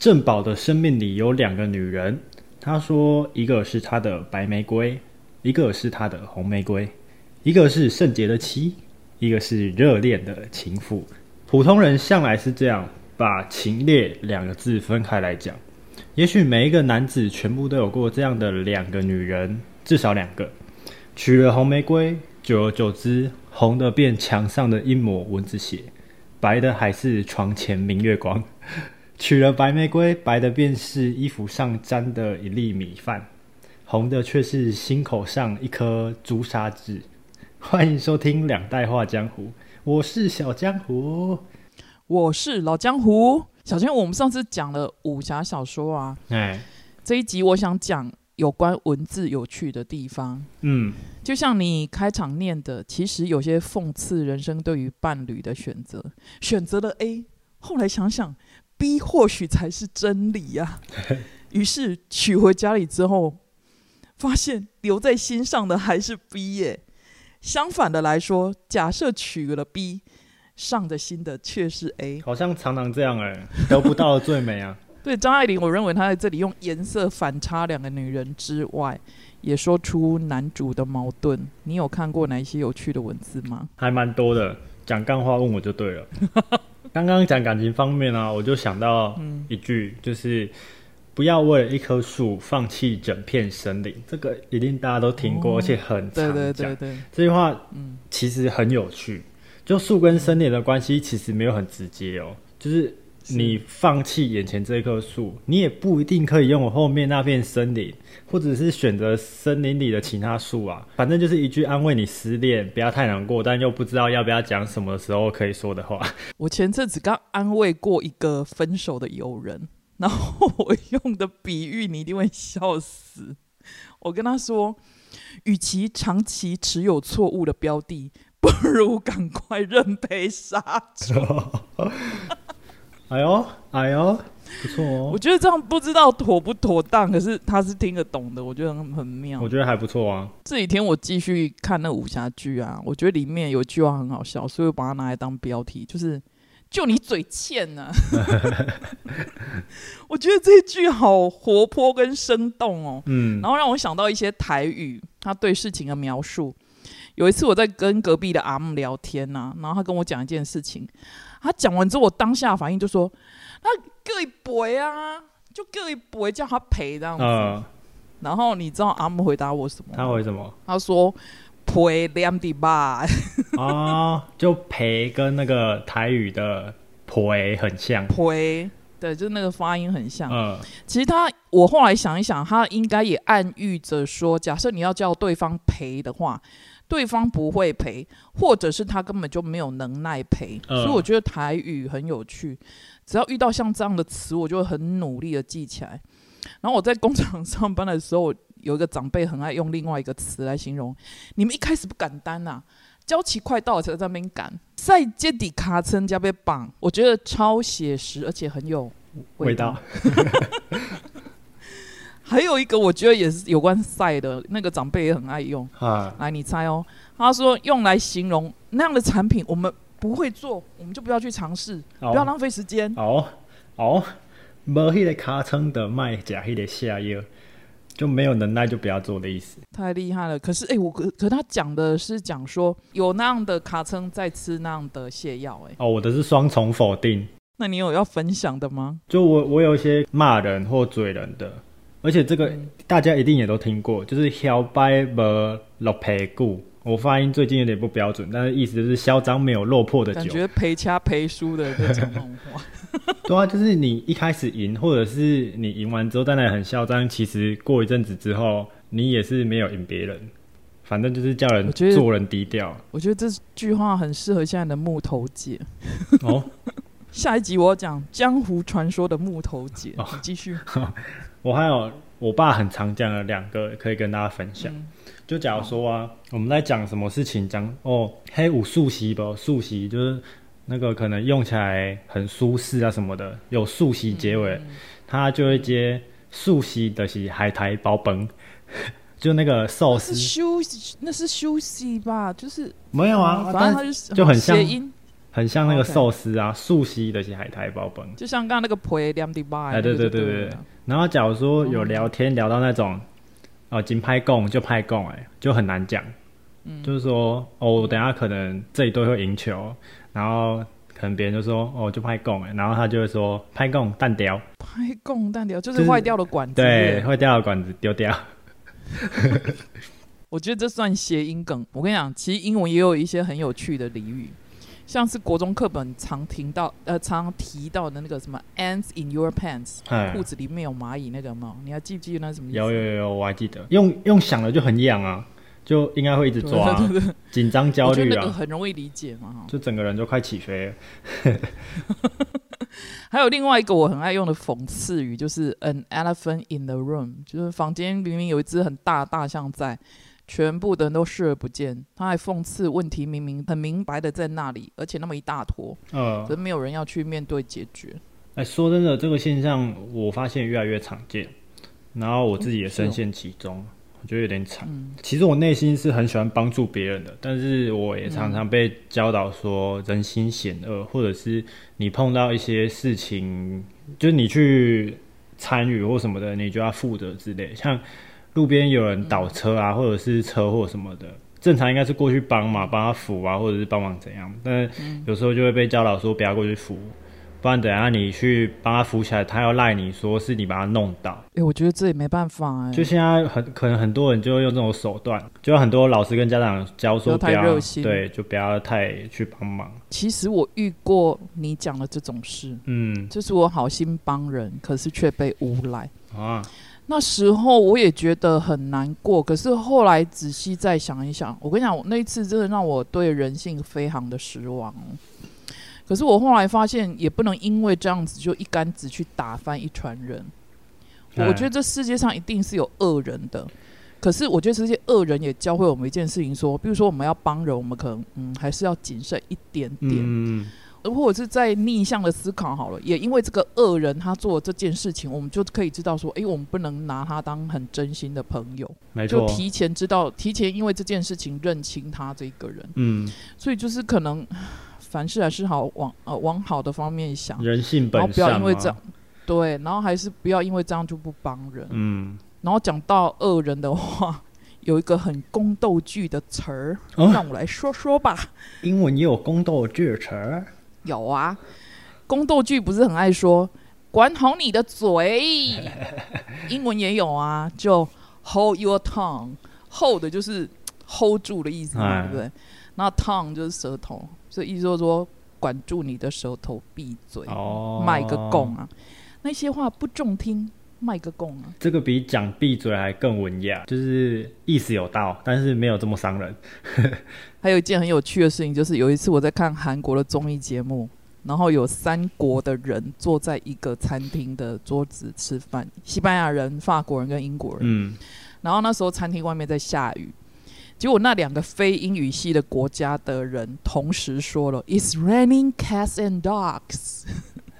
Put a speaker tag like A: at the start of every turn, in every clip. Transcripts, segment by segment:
A: 郑宝的生命里有两个女人，他说一个是他的白玫瑰，一个是他的红玫瑰，一个是圣洁的妻，一个是热恋的情妇。普通人向来是这样把情烈两个字分开来讲。也许每一个男子全部都有过这样的两个女人，至少两个。娶了红玫瑰，久而久之，红的变墙上的一抹蚊子血，白的还是床前明月光。娶了白玫瑰，白的便是衣服上沾的一粒米饭，红的却是心口上一颗朱砂痣。欢迎收听《两代画江湖》，我是小江湖，
B: 我是老江湖。小江，我们上次讲了武侠小说啊，哎，这一集我想讲有关文字有趣的地方。嗯，就像你开场念的，其实有些讽刺人生对于伴侣的选择，选择了 A，后来想想。B 或许才是真理呀。于是娶回家里之后，发现留在心上的还是 B 耶。相反的来说，假设娶了 B，上的心的却是 A。
A: 好像常常这样哎，得不到的最美啊。
B: 对张爱玲，我认为她在这里用颜色反差两个女人之外，也说出男主的矛盾。你有看过哪一些有趣的文字吗？
A: 还蛮多的，讲干话问我就对了。刚刚讲感情方面呢，我就想到一句，就是不要为了一棵树放弃整片森林。这个一定大家都听过，而且很常讲。这句话，嗯，其实很有趣。就树跟森林的关系，其实没有很直接哦，就是。你放弃眼前这棵树，你也不一定可以拥有后面那片森林，或者是选择森林里的其他树啊。反正就是一句安慰你失恋不要太难过，但又不知道要不要讲什么时候可以说的话。
B: 我前阵子刚安慰过一个分手的友人，然后我用的比喻你一定会笑死。我跟他说，与其长期持有错误的标的，不如赶快认赔杀出。
A: 哎呦，哎呦，不错哦！
B: 我觉得这样不知道妥不妥当，可是他是听得懂的，我觉得很很妙。
A: 我觉得还不错啊。
B: 这几天我继续看那武侠剧啊，我觉得里面有句话很好笑，所以我把它拿来当标题，就是“就你嘴欠呢”。我觉得这句好活泼跟生动哦，嗯，然后让我想到一些台语，他对事情的描述。有一次我在跟隔壁的阿姆聊天呐，然后他跟我讲一件事情。他讲完之后，我当下反应就说：“那各一赔啊，就各一赔，叫他赔这样子。”然后你知道阿姆回答我什么？
A: 他回什么？
B: 他说：“赔两滴吧。”
A: 啊，就赔跟那个台语的赔很像。
B: 赔，对，就是那个发音很像。嗯，其实他，我后来想一想，他应该也暗喻着说，假设你要叫对方赔的话。对方不会赔，或者是他根本就没有能耐赔，所以我觉得台语很有趣。只要遇到像这样的词，我就会很努力的记起来。然后我在工厂上班的时候，有一个长辈很爱用另外一个词来形容：你们一开始不敢担呐，交期快到了才在那边赶，在接底卡车加被绑。我觉得超写实，而且很有味道。还有一个，我觉得也是有关赛的，那个长辈也很爱用。啊，来你猜哦。他说用来形容那样的产品，我们不会做，我们就不要去尝试，不要浪费时间。
A: 哦哦，没迄个卡称的卖假迄个下药，就没有能耐就不要做的意思。
B: 太厉害了！可是哎，我可可他讲的是讲说有那样的卡称在吃那样的泻药，哎。
A: 哦，我的是双重否定。
B: 那你有要分享的吗？
A: 就我我有一些骂人或嘴人的。而且这个大家一定也都听过，就是嚣摆不落赔故。我发音最近有点不标准，但是意思就是嚣张没有落魄的酒。
B: 感觉赔掐赔输的这种话。
A: 对啊，就是你一开始赢，或者是你赢完之后在那很嚣张，其实过一阵子之后，你也是没有赢别人。反正就是叫人做人低调。
B: 我觉得这句话很适合现在的木头姐。哦，下一集我要讲江湖传说的木头姐，你继续。
A: 我还有我爸很常讲的两个，可以跟大家分享。就假如说啊，我们在讲什么事情，讲哦黑五素席不？素席就是那个可能用起来很舒适啊什么的，有素席结尾，他就会接素席的是海苔包崩，就那个寿司
B: 休息，那是休息吧？就是
A: 没有啊，
B: 反正就
A: 很像。很像那个寿司啊，素西的些海苔包本，
B: 就像刚刚那个陪两迪八，
A: 哎，对对对对。然后假如说有聊天聊到那种，哦，仅拍供就拍供，哎，就很难讲。嗯，就是说，哦，等下可能这一队会赢球，然后可能别人就说，哦，就拍供，哎，然后他就会说，拍供弹雕，
B: 拍供弹雕就是坏掉的管子，
A: 对，坏掉的管子丢掉。
B: 我觉得这算谐音梗。我跟你讲，其实英文也有一些很有趣的俚语。像是国中课本常听到呃常提到的那个什么 ants in your pants，裤子里面有蚂蚁那个吗？你还记不记得那什么？
A: 有有有，我还记得。用用想了就很痒啊，就应该会一直抓，紧张焦虑
B: 啊，很容易理解嘛。
A: 就整个人就快起飞了。
B: 还有另外一个我很爱用的讽刺语，就是 an elephant in the room，就是房间明明有一只很大大象在。全部的人都视而不见，他还讽刺问题明明很明白的在那里，而且那么一大坨，嗯，可是没有人要去面对解决。
A: 哎，说真的，这个现象我发现越来越常见，然后我自己也深陷其中，我觉得有点惨。其实我内心是很喜欢帮助别人的，但是我也常常被教导说人心险恶，或者是你碰到一些事情，就是你去参与或什么的，你就要负责之类，像。路边有人倒车啊，或者是车祸什么的，正常应该是过去帮嘛，帮他扶啊，或者是帮忙怎样。但是有时候就会被教导说不要过去扶，不然等下你去帮他扶起来，他要赖你说是你把他弄倒。
B: 哎，我觉得这也没办法哎。
A: 就现在很可能很多人就会用这种手段，就很多老师跟家长教说不要对，就不要太去帮忙。
B: 其实我遇过你讲的这种事，嗯，就是我好心帮人，可是却被诬赖啊。那时候我也觉得很难过，可是后来仔细再想一想，我跟你讲，那一次真的让我对人性非常的失望。可是我后来发现，也不能因为这样子就一竿子去打翻一船人。我觉得这世界上一定是有恶人的，可是我觉得这些恶人也教会我们一件事情，说，比如说我们要帮人，我们可能嗯还是要谨慎一点点。或者是在逆向的思考好了，也因为这个恶人他做这件事情，我们就可以知道说，哎，我们不能拿他当很真心的朋友，
A: 没错，
B: 就提前知道，提前因为这件事情认清他这个人，嗯，所以就是可能凡事还是好往呃往好的方面想，
A: 人性本善，
B: 然后不要因为这样，对，然后还是不要因为这样就不帮人，嗯，然后讲到恶人的话，有一个很宫斗剧的词儿，让我来说说吧，
A: 英文也有宫斗剧词儿。
B: 有啊，宫斗剧不是很爱说管好你的嘴，英文也有啊，就 hold your tongue，hold 就是 hold 住的意思嘛，对不对？那 tongue 就是舌头，所以意思就是说管住你的舌头，闭嘴，卖个供啊！那些话不中听，卖个供啊！
A: 这个比讲闭嘴还更文雅，就是意思有道，但是没有这么伤人。
B: 还有一件很有趣的事情，就是有一次我在看韩国的综艺节目，然后有三国的人坐在一个餐厅的桌子吃饭，西班牙人、法国人跟英国人。嗯。然后那时候餐厅外面在下雨，结果那两个非英语系的国家的人同时说了：“It's raining cats and dogs。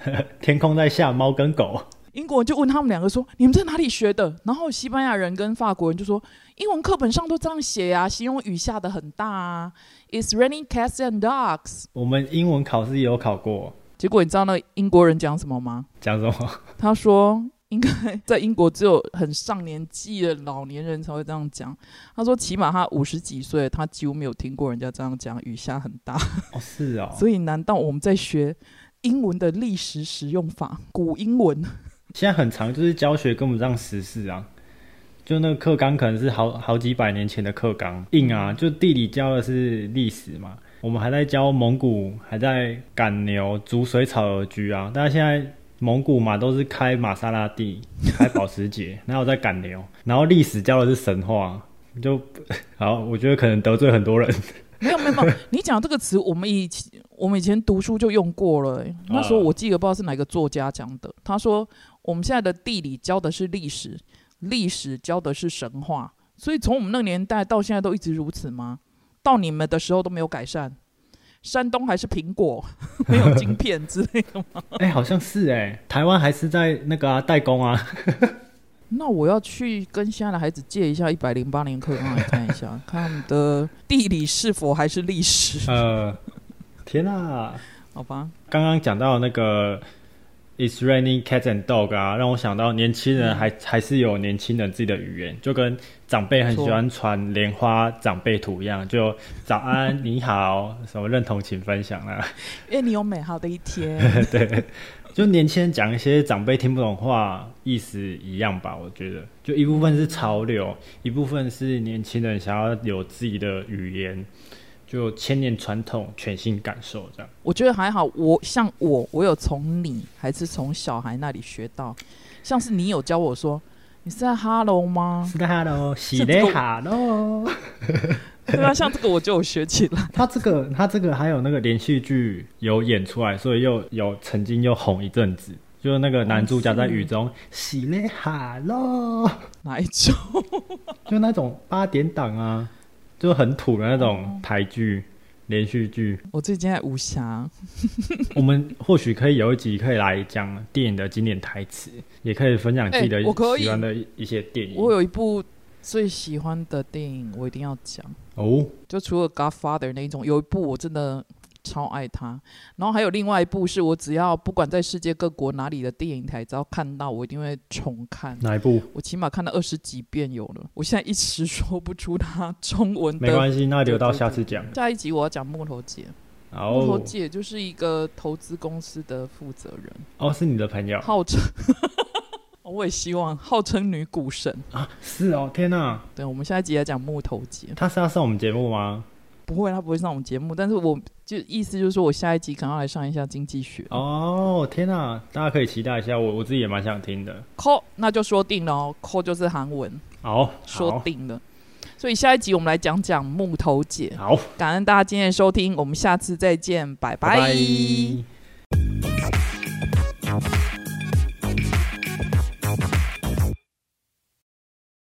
B: ”
A: 天空在下猫跟狗。
B: 英国人就问他们两个说：“你们在哪里学的？”然后西班牙人跟法国人就说：“英文课本上都这样写呀，形容雨下的很大啊。”It's raining cats and dogs。
A: 我们英文考试也有考过。
B: 结果你知道那英国人讲什么吗？
A: 讲什么？
B: 他说：“应该在英国只有很上年纪的老年人才会这样讲。”他说：“起码他五十几岁，他几乎没有听过人家这样讲雨下很大。”
A: 哦，是啊。
B: 所以难道我们在学英文的历史使用法？古英文？
A: 现在很长，就是教学跟不上时事啊。就那个课纲可能是好好几百年前的课纲，硬啊。就地理教的是历史嘛，我们还在教蒙古，还在赶牛、逐水草而居啊。但是现在蒙古嘛都是开玛莎拉蒂、开保时捷，哪有在赶牛？然后历史教的是神话，就 好。我觉得可能得罪很多人。
B: 没有没有没有，你讲这个词，我们以前我们以前读书就用过了。那时候我记得不知道是哪个作家讲的，他说。我们现在的地理教的是历史，历史教的是神话，所以从我们那个年代到现在都一直如此吗？到你们的时候都没有改善？山东还是苹果 没有晶片之类的吗？
A: 哎，好像是哎，台湾还是在那个啊代工啊。
B: 那我要去跟现在的孩子借一下一百零八年课本来看一下，看他们的地理是否还是历史？呃。
A: 天啊！
B: 好吧，
A: 刚刚讲到那个 "It's raining cats and dog" 啊，让我想到年轻人还还是有年轻人自己的语言，就跟长辈很喜欢传莲花长辈图一样，就早安、你好，什么认同请分享啦啊，
B: 愿你有美好的一天。
A: 对，就年轻人讲一些长辈听不懂话，意思一样吧？我觉得，就一部分是潮流，一部分是年轻人想要有自己的语言。就千年传统，全新感受这样。
B: 我觉得还好，我像我，我有从你还是从小孩那里学到，像是你有教我说，你是在 hello 吗？
A: 是在 hello，是在 hello。
B: 对啊，像这个我就有学起来。
A: 他这个，他这个还有那个连续剧有演出来，所以又有曾经又红一阵子，就是那个男主角在雨中，是在 hello，
B: 哪一种？
A: 就那种八点档啊。就很土的那种台剧、连续剧。
B: 我最近在武侠。
A: 我们或许可以有一集可以来讲电影的经典台词，也可以分享自己的喜欢的一些电影。
B: 我有一部最喜欢的电影，我一定要讲
A: 哦。
B: 就除了《Godfather》那一种，有一部我真的。超爱他，然后还有另外一部是我只要不管在世界各国哪里的电影台，只要看到我一定会重看。
A: 哪一部？
B: 我起码看了二十几遍有了。我现在一时说不出它中文。
A: 没关系，那留到下次讲。
B: 下一集我要讲木头姐。木头姐就是一个投资公司的负责人。
A: 哦，是你的朋友。
B: 号称，我也希望号称女股神
A: 啊！是哦，天哪！
B: 对，我们下一集要讲木头姐。
A: 她是要上我们节目吗？
B: 不会，他不会上我们节目，但是我就意思就是说我下一集可能要来上一下经济学。
A: 哦，天哪，大家可以期待一下，我我自己也蛮想听的。
B: call 那就说定了哦，call 就是韩文。
A: 好，
B: 说定了。所以下一集我们来讲讲木头姐。
A: 好，
B: 感恩大家今天的收听，我们下次再见，拜拜。